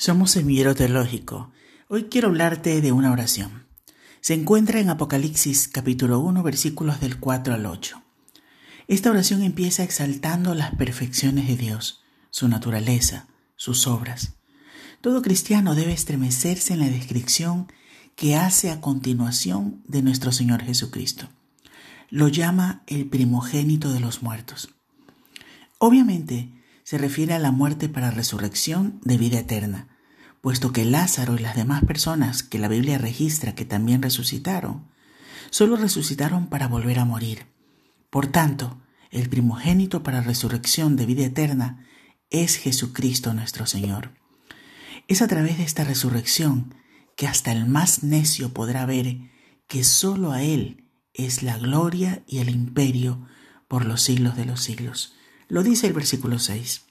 Somos Semillero Teológico. Hoy quiero hablarte de una oración. Se encuentra en Apocalipsis capítulo 1 versículos del 4 al 8. Esta oración empieza exaltando las perfecciones de Dios, su naturaleza, sus obras. Todo cristiano debe estremecerse en la descripción que hace a continuación de nuestro Señor Jesucristo. Lo llama el primogénito de los muertos. Obviamente, se refiere a la muerte para resurrección de vida eterna, puesto que Lázaro y las demás personas que la Biblia registra que también resucitaron, solo resucitaron para volver a morir. Por tanto, el primogénito para resurrección de vida eterna es Jesucristo nuestro Señor. Es a través de esta resurrección que hasta el más necio podrá ver que sólo a Él es la gloria y el imperio por los siglos de los siglos. Lo dice el versículo 6.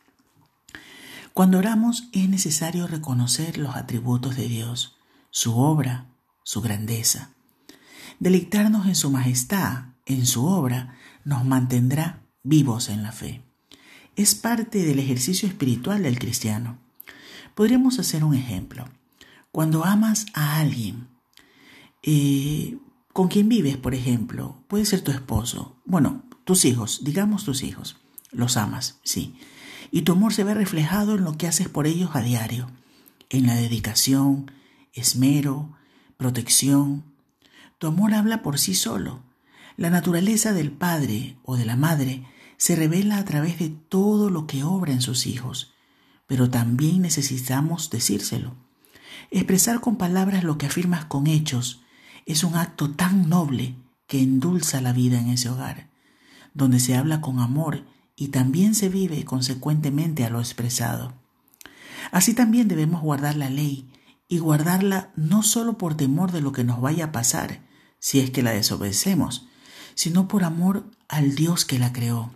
Cuando oramos es necesario reconocer los atributos de Dios, su obra, su grandeza. Deleitarnos en su majestad, en su obra, nos mantendrá vivos en la fe. Es parte del ejercicio espiritual del cristiano. Podríamos hacer un ejemplo. Cuando amas a alguien, eh, con quien vives, por ejemplo, puede ser tu esposo, bueno, tus hijos, digamos tus hijos. Los amas, sí. Y tu amor se ve reflejado en lo que haces por ellos a diario, en la dedicación, esmero, protección. Tu amor habla por sí solo. La naturaleza del padre o de la madre se revela a través de todo lo que obra en sus hijos, pero también necesitamos decírselo. Expresar con palabras lo que afirmas con hechos es un acto tan noble que endulza la vida en ese hogar, donde se habla con amor y también se vive consecuentemente a lo expresado. Así también debemos guardar la ley y guardarla no solo por temor de lo que nos vaya a pasar si es que la desobedecemos, sino por amor al Dios que la creó.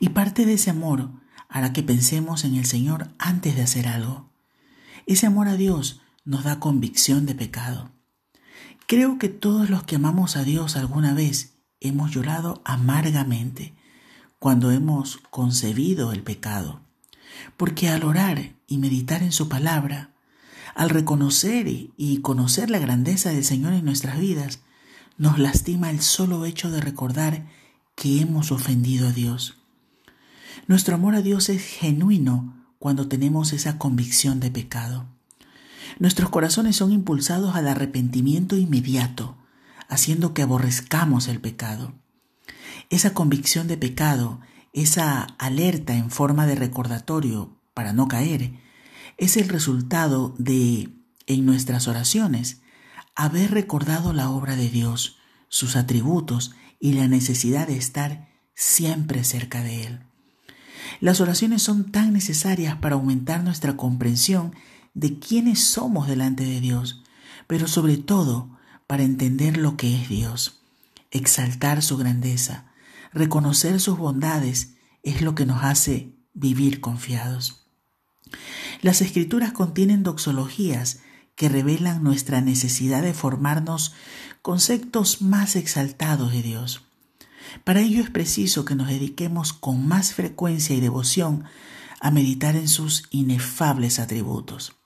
Y parte de ese amor hará que pensemos en el Señor antes de hacer algo. Ese amor a Dios nos da convicción de pecado. Creo que todos los que amamos a Dios alguna vez hemos llorado amargamente cuando hemos concebido el pecado. Porque al orar y meditar en su palabra, al reconocer y conocer la grandeza del Señor en nuestras vidas, nos lastima el solo hecho de recordar que hemos ofendido a Dios. Nuestro amor a Dios es genuino cuando tenemos esa convicción de pecado. Nuestros corazones son impulsados al arrepentimiento inmediato, haciendo que aborrezcamos el pecado. Esa convicción de pecado, esa alerta en forma de recordatorio para no caer, es el resultado de, en nuestras oraciones, haber recordado la obra de Dios, sus atributos y la necesidad de estar siempre cerca de Él. Las oraciones son tan necesarias para aumentar nuestra comprensión de quiénes somos delante de Dios, pero sobre todo para entender lo que es Dios, exaltar su grandeza, reconocer sus bondades es lo que nos hace vivir confiados. Las escrituras contienen doxologías que revelan nuestra necesidad de formarnos conceptos más exaltados de Dios. Para ello es preciso que nos dediquemos con más frecuencia y devoción a meditar en sus inefables atributos.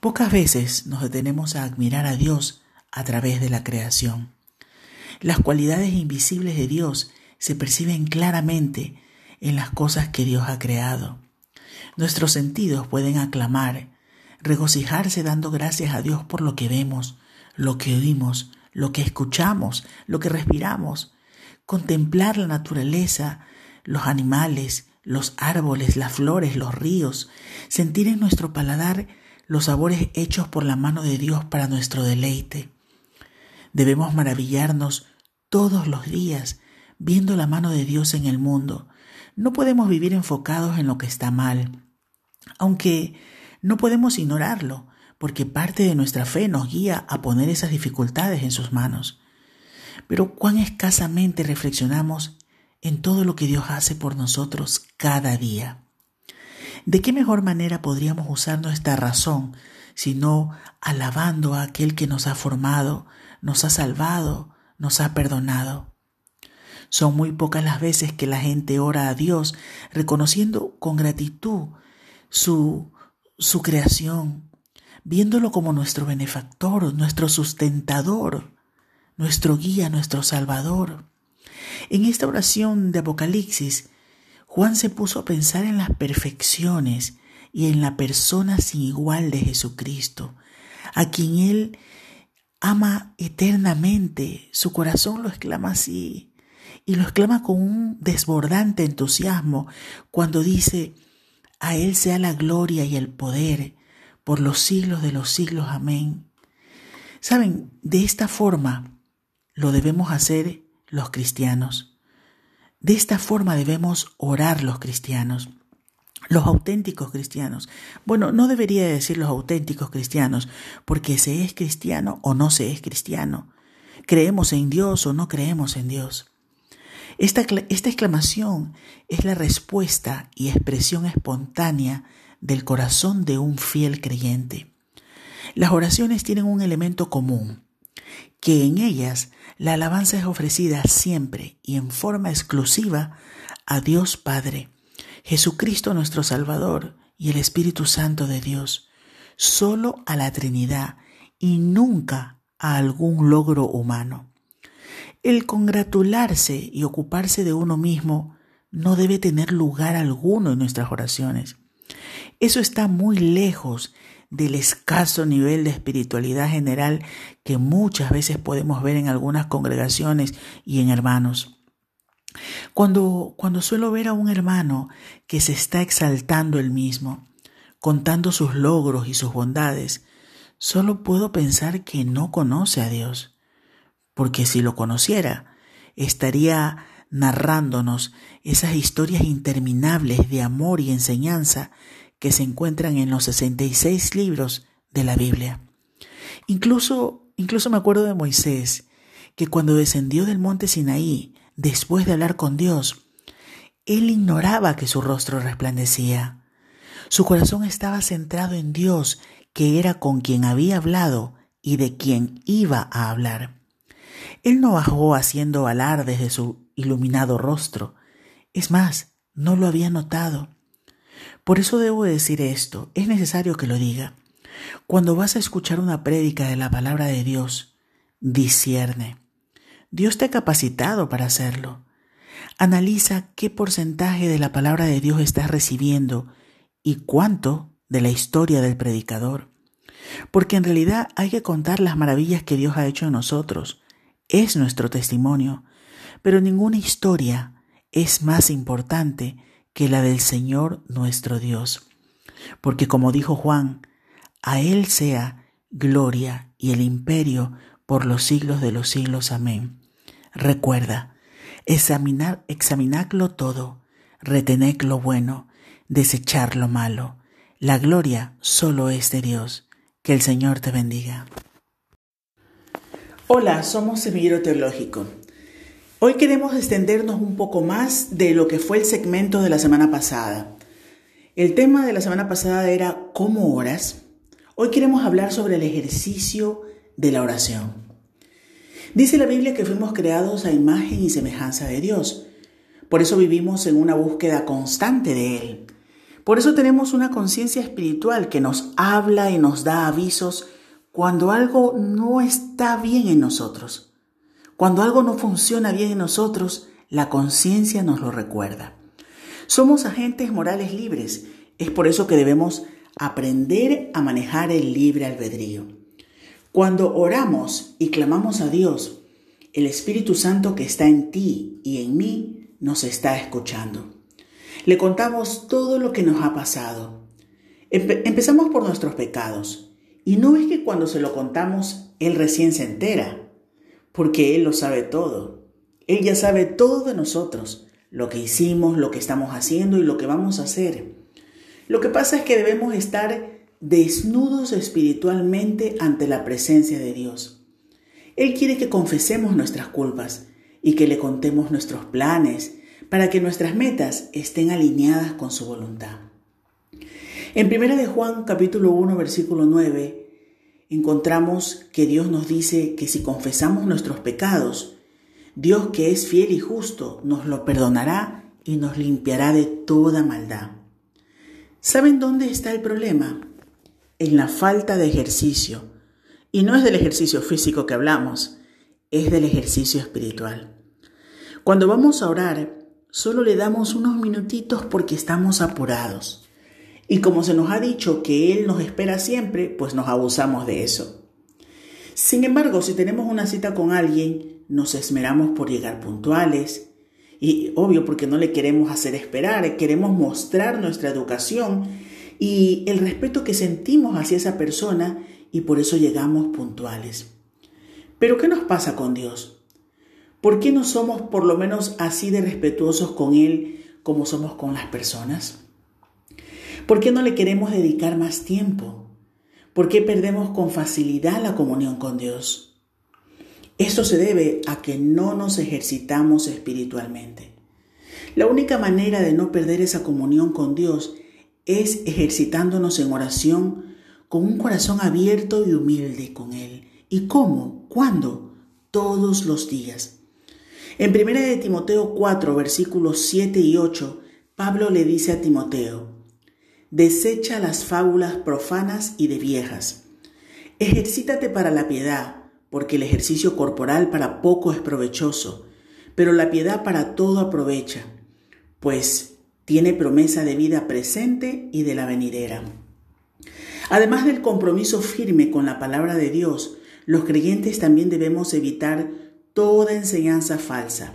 Pocas veces nos detenemos a admirar a Dios a través de la creación. Las cualidades invisibles de Dios se perciben claramente en las cosas que Dios ha creado. Nuestros sentidos pueden aclamar, regocijarse dando gracias a Dios por lo que vemos, lo que oímos, lo que escuchamos, lo que respiramos, contemplar la naturaleza, los animales, los árboles, las flores, los ríos, sentir en nuestro paladar los sabores hechos por la mano de Dios para nuestro deleite. Debemos maravillarnos todos los días viendo la mano de Dios en el mundo. No podemos vivir enfocados en lo que está mal, aunque no podemos ignorarlo, porque parte de nuestra fe nos guía a poner esas dificultades en sus manos. Pero cuán escasamente reflexionamos en todo lo que Dios hace por nosotros cada día. ¿De qué mejor manera podríamos usar nuestra razón sino alabando a aquel que nos ha formado, nos ha salvado, nos ha perdonado? Son muy pocas las veces que la gente ora a Dios reconociendo con gratitud su, su creación, viéndolo como nuestro benefactor, nuestro sustentador, nuestro guía, nuestro salvador. En esta oración de Apocalipsis, Juan se puso a pensar en las perfecciones y en la persona sin igual de Jesucristo, a quien él ama eternamente. Su corazón lo exclama así y lo exclama con un desbordante entusiasmo cuando dice, a Él sea la gloria y el poder por los siglos de los siglos. Amén. Saben, de esta forma lo debemos hacer los cristianos. De esta forma debemos orar los cristianos. Los auténticos cristianos. Bueno, no debería decir los auténticos cristianos, porque se es cristiano o no se es cristiano. Creemos en Dios o no creemos en Dios. Esta, exclamación es la respuesta y expresión espontánea del corazón de un fiel creyente. Las oraciones tienen un elemento común, que en ellas la alabanza es ofrecida siempre y en forma exclusiva a Dios Padre, Jesucristo nuestro Salvador y el Espíritu Santo de Dios, solo a la Trinidad y nunca a algún logro humano. El congratularse y ocuparse de uno mismo no debe tener lugar alguno en nuestras oraciones. Eso está muy lejos del escaso nivel de espiritualidad general que muchas veces podemos ver en algunas congregaciones y en hermanos. Cuando, cuando suelo ver a un hermano que se está exaltando él mismo, contando sus logros y sus bondades, solo puedo pensar que no conoce a Dios porque si lo conociera, estaría narrándonos esas historias interminables de amor y enseñanza que se encuentran en los 66 libros de la Biblia. Incluso, incluso me acuerdo de Moisés, que cuando descendió del monte Sinaí, después de hablar con Dios, él ignoraba que su rostro resplandecía. Su corazón estaba centrado en Dios, que era con quien había hablado y de quien iba a hablar. Él no bajó haciendo alardes de su iluminado rostro. Es más, no lo había notado. Por eso debo decir esto, es necesario que lo diga. Cuando vas a escuchar una prédica de la palabra de Dios, discierne. Dios te ha capacitado para hacerlo. Analiza qué porcentaje de la palabra de Dios estás recibiendo y cuánto de la historia del predicador. Porque en realidad hay que contar las maravillas que Dios ha hecho en nosotros, es nuestro testimonio, pero ninguna historia es más importante que la del Señor nuestro Dios. Porque como dijo Juan, a Él sea gloria y el imperio por los siglos de los siglos. Amén. Recuerda, examinar, examinadlo todo, retened lo bueno, desechar lo malo. La gloria solo es de Dios. Que el Señor te bendiga. Hola, somos Semillero Teológico. Hoy queremos extendernos un poco más de lo que fue el segmento de la semana pasada. El tema de la semana pasada era ¿cómo oras? Hoy queremos hablar sobre el ejercicio de la oración. Dice la Biblia que fuimos creados a imagen y semejanza de Dios. Por eso vivimos en una búsqueda constante de Él. Por eso tenemos una conciencia espiritual que nos habla y nos da avisos cuando algo no está bien en nosotros. Cuando algo no funciona bien en nosotros, la conciencia nos lo recuerda. Somos agentes morales libres. Es por eso que debemos aprender a manejar el libre albedrío. Cuando oramos y clamamos a Dios, el Espíritu Santo que está en ti y en mí nos está escuchando. Le contamos todo lo que nos ha pasado. empezamos por nuestros pecados. Y no es que cuando se lo contamos, Él recién se entera, porque Él lo sabe todo. Él ya sabe todo de nosotros, lo que hicimos, lo que estamos haciendo y lo que vamos a hacer. Lo que pasa es que debemos estar desnudos espiritualmente ante la presencia de Dios. Él quiere que confesemos nuestras culpas y que le contemos nuestros planes para que nuestras metas estén alineadas con su voluntad. En 1 de Juan capítulo 1 versículo 9 encontramos que Dios nos dice que si confesamos nuestros pecados, Dios que es fiel y justo nos lo perdonará y nos limpiará de toda maldad. ¿Saben dónde está el problema? En la falta de ejercicio. Y no es del ejercicio físico que hablamos, es del ejercicio espiritual. Cuando vamos a orar, solo le damos unos minutitos porque estamos apurados. Y como se nos ha dicho que Él nos espera siempre, pues nos abusamos de eso. Sin embargo, si tenemos una cita con alguien, nos esmeramos por llegar puntuales. Y obvio, porque no le queremos hacer esperar, queremos mostrar nuestra educación y el respeto que sentimos hacia esa persona y por eso llegamos puntuales. Pero ¿qué nos pasa con Dios? ¿Por qué no somos por lo menos así de respetuosos con Él como somos con las personas? ¿Por qué no le queremos dedicar más tiempo? ¿Por qué perdemos con facilidad la comunión con Dios? Esto se debe a que no nos ejercitamos espiritualmente. La única manera de no perder esa comunión con Dios es ejercitándonos en oración con un corazón abierto y humilde con Él. ¿Y cómo? ¿Cuándo? Todos los días. En 1 de Timoteo 4, versículos 7 y 8, Pablo le dice a Timoteo, Desecha las fábulas profanas y de viejas. Ejercítate para la piedad, porque el ejercicio corporal para poco es provechoso, pero la piedad para todo aprovecha, pues tiene promesa de vida presente y de la venidera. Además del compromiso firme con la palabra de Dios, los creyentes también debemos evitar toda enseñanza falsa.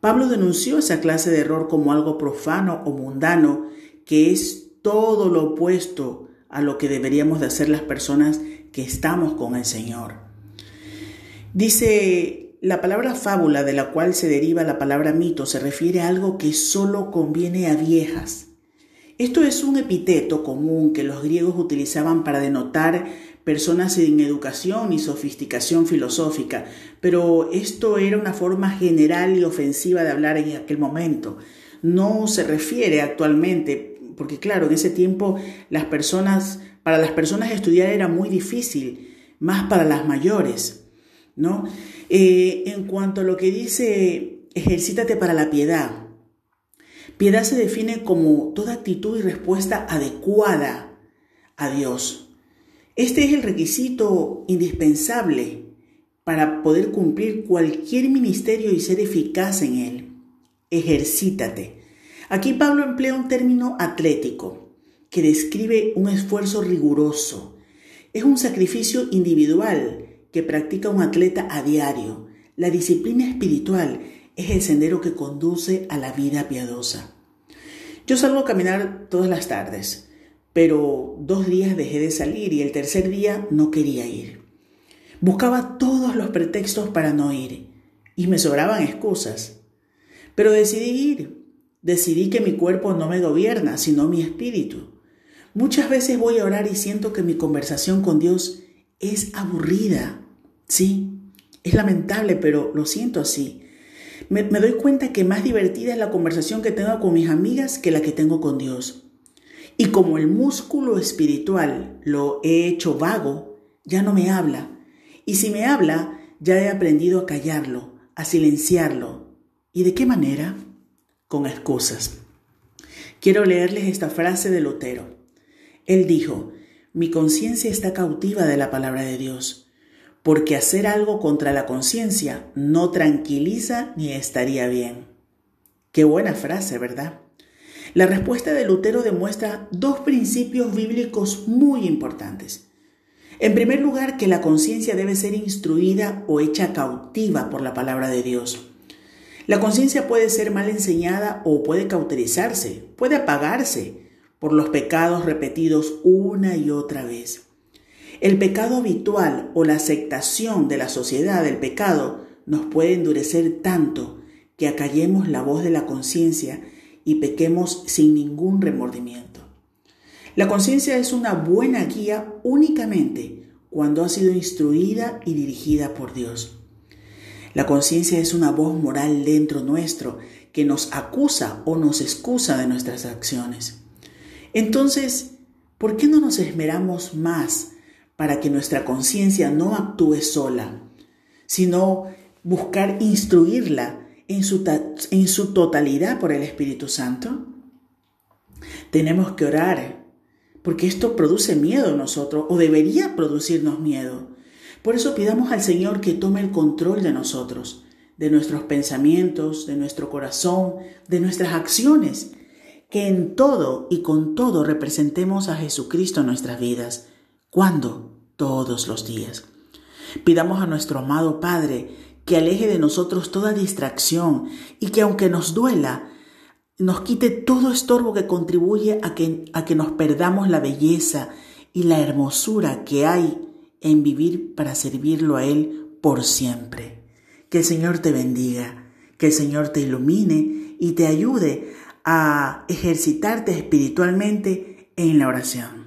Pablo denunció esa clase de error como algo profano o mundano que es todo lo opuesto a lo que deberíamos de hacer las personas que estamos con el Señor. Dice, la palabra fábula de la cual se deriva la palabra mito se refiere a algo que solo conviene a viejas. Esto es un epíteto común que los griegos utilizaban para denotar personas sin educación y sofisticación filosófica, pero esto era una forma general y ofensiva de hablar en aquel momento. No se refiere actualmente porque claro, en ese tiempo las personas, para las personas estudiar era muy difícil, más para las mayores, ¿no? Eh, en cuanto a lo que dice, ejercítate para la piedad. Piedad se define como toda actitud y respuesta adecuada a Dios. Este es el requisito indispensable para poder cumplir cualquier ministerio y ser eficaz en él. Ejercítate. Aquí Pablo emplea un término atlético que describe un esfuerzo riguroso. Es un sacrificio individual que practica un atleta a diario. La disciplina espiritual es el sendero que conduce a la vida piadosa. Yo salgo a caminar todas las tardes, pero dos días dejé de salir y el tercer día no quería ir. Buscaba todos los pretextos para no ir y me sobraban excusas, pero decidí ir Decidí que mi cuerpo no me gobierna, sino mi espíritu. Muchas veces voy a orar y siento que mi conversación con Dios es aburrida. Sí, es lamentable, pero lo siento así. Me, doy cuenta que más divertida es la conversación que tengo con mis amigas que la que tengo con Dios. Y como el músculo espiritual lo he hecho vago, ya no me habla. Y si me habla, ya he aprendido a callarlo, a silenciarlo. ¿Y de qué manera? Con excusas. Quiero leerles esta frase de Lutero. Él dijo, mi conciencia está cautiva de la palabra de Dios, porque hacer algo contra la conciencia no tranquiliza ni estaría bien. Qué buena frase, ¿verdad? La respuesta de Lutero demuestra dos principios bíblicos muy importantes. En primer lugar, que la conciencia debe ser instruida o hecha cautiva por la palabra de Dios. La conciencia puede ser mal enseñada o puede cauterizarse, puede apagarse por los pecados repetidos una y otra vez. El pecado habitual o la aceptación de la sociedad del pecado nos puede endurecer tanto que acallemos la voz de la conciencia y pequemos sin ningún remordimiento. La conciencia es una buena guía únicamente cuando ha sido instruida y dirigida por Dios. La conciencia es una voz moral dentro nuestro que nos acusa o nos excusa de nuestras acciones. Entonces, ¿por qué no nos esmeramos más para que nuestra conciencia no actúe sola, sino buscar instruirla en su, en su totalidad por el Espíritu Santo? Tenemos que orar, porque esto produce miedo en nosotros, o debería producirnos miedo. Por eso pidamos al Señor que tome el control de nosotros, de nuestros pensamientos, de nuestro corazón, de nuestras acciones, que en todo y con todo representemos a Jesucristo en nuestras vidas. ¿Cuándo? Todos los días. Pidamos a nuestro amado Padre que aleje de nosotros toda distracción y que aunque nos duela, nos quite todo estorbo que contribuye a que, a que nos perdamos la belleza y la hermosura que hay en vivir para servirlo a Él por siempre. Que el Señor te bendiga, que el Señor te ilumine y te ayude a ejercitarte espiritualmente en la oración.